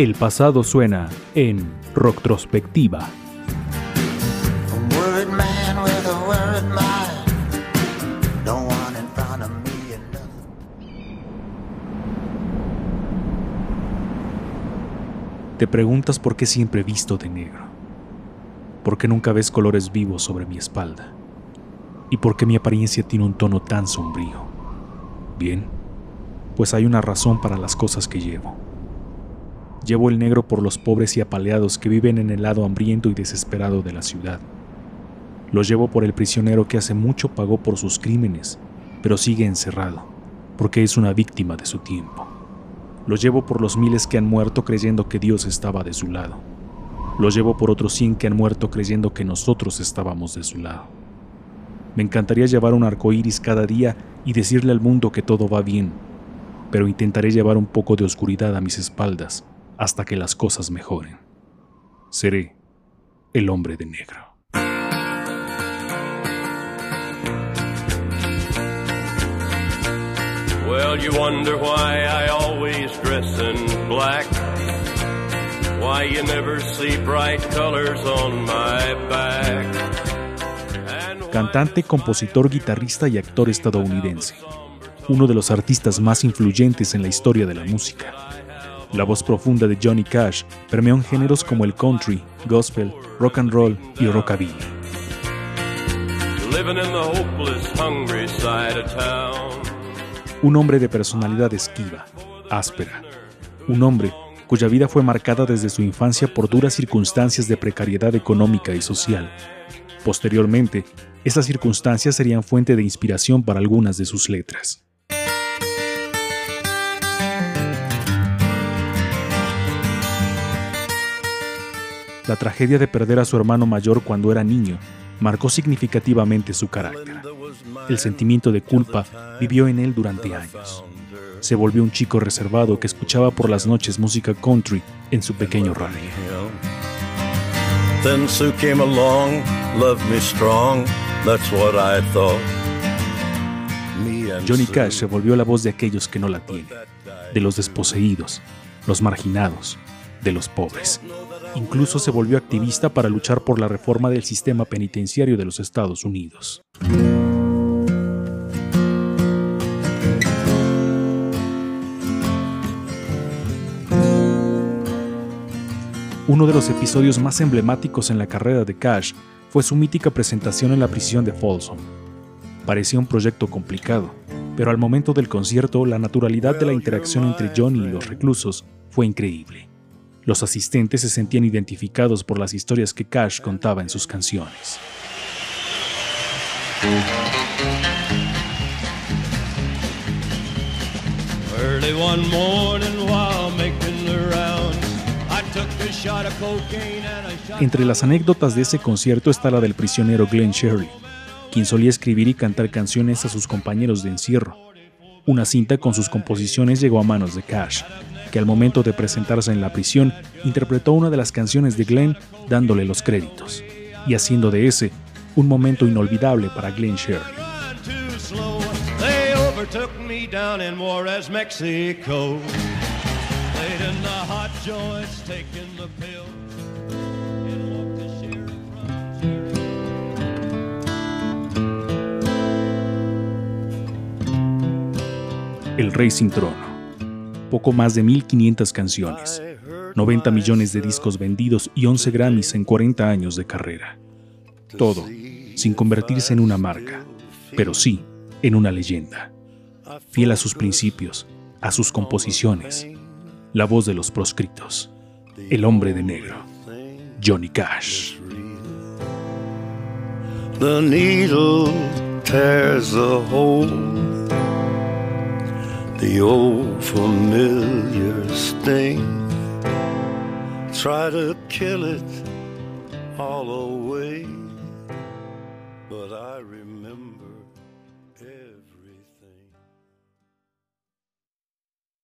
El pasado suena en Rocktrospectiva. Te preguntas por qué siempre he visto de negro. ¿Por qué nunca ves colores vivos sobre mi espalda? ¿Y por qué mi apariencia tiene un tono tan sombrío? Bien, pues hay una razón para las cosas que llevo. Llevo el negro por los pobres y apaleados que viven en el lado hambriento y desesperado de la ciudad. Lo llevo por el prisionero que hace mucho pagó por sus crímenes, pero sigue encerrado, porque es una víctima de su tiempo. Lo llevo por los miles que han muerto creyendo que Dios estaba de su lado. Lo llevo por otros cien que han muerto creyendo que nosotros estábamos de su lado. Me encantaría llevar un arco iris cada día y decirle al mundo que todo va bien, pero intentaré llevar un poco de oscuridad a mis espaldas hasta que las cosas mejoren. Seré el hombre de negro. Well, you wonder why I always dress in black. Why you never see bright colors on my back. And why Cantante, compositor, guitarrista y actor estadounidense. Uno de los artistas más influyentes en la historia de la música. La voz profunda de Johnny Cash permeó en géneros como el country, gospel, rock and roll y rockabilly. Un hombre de personalidad esquiva, áspera. Un hombre cuya vida fue marcada desde su infancia por duras circunstancias de precariedad económica y social. Posteriormente, esas circunstancias serían fuente de inspiración para algunas de sus letras. La tragedia de perder a su hermano mayor cuando era niño marcó significativamente su carácter. El sentimiento de culpa vivió en él durante años. Se volvió un chico reservado que escuchaba por las noches música country en su pequeño radio. Then Sue came along, loved me strong, that's what I thought. Me and Johnny Cash se volvió la voz de aquellos que no la tienen, de los desposeídos, los marginados, de los pobres. Incluso se volvió activista para luchar por la reforma del sistema penitenciario de los Estados Unidos. Uno de los episodios más emblemáticos en la carrera de Cash fue su mítica presentación en la prisión de Folsom. Parecía un proyecto complicado, pero al momento del concierto la naturalidad de la interacción entre Johnny y los reclusos fue increíble. Los asistentes se sentían identificados por las historias que Cash contaba en sus canciones. Entre las anécdotas de ese concierto está la del prisionero Glenn Shirley, quien solía escribir y cantar canciones a sus compañeros de encierro. Una cinta con sus composiciones llegó a manos de Cash, que al momento de presentarse en la prisión interpretó una de las canciones de Glenn dándole los créditos, y haciendo de ese un momento inolvidable para Glenn Shirley. El Rey sin Trono. Poco más de 1500 canciones, 90 millones de discos vendidos y 11 Grammys en 40 años de carrera. Todo sin convertirse en una marca, pero sí en una leyenda. Fiel a sus principios, a sus composiciones, la voz de los proscritos, el hombre de negro, Johnny Cash. the old familiar sting. Try to kill it all away, but I remember.